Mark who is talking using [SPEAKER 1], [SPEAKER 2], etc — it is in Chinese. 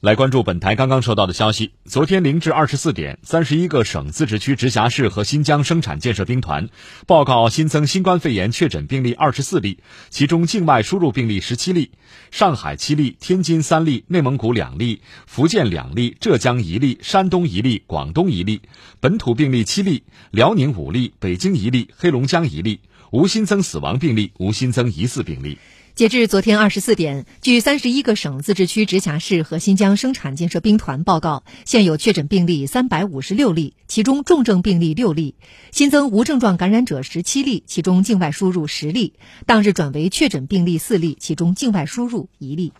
[SPEAKER 1] 来关注本台刚刚收到的消息。昨天零至二十四点，三十一个省、自治区、直辖市和新疆生产建设兵团报告新增新冠肺炎确诊病例二十四例，其中境外输入病例十七例，上海七例，天津三例，内蒙古两例，福建两例，浙江一例，山东一例，广东一例，本土病例七例，辽宁五例，北京一例，黑龙江一例，无新增死亡病例，无新增疑似病例。
[SPEAKER 2] 截至昨天二十四点，据三十一个省、自治区、直辖市和新疆生产建设兵团报告，现有确诊病例三百五十六例，其中重症病例六例，新增无症状感染者十七例，其中境外输入十例。当日转为确诊病例四例，其中境外输入一例。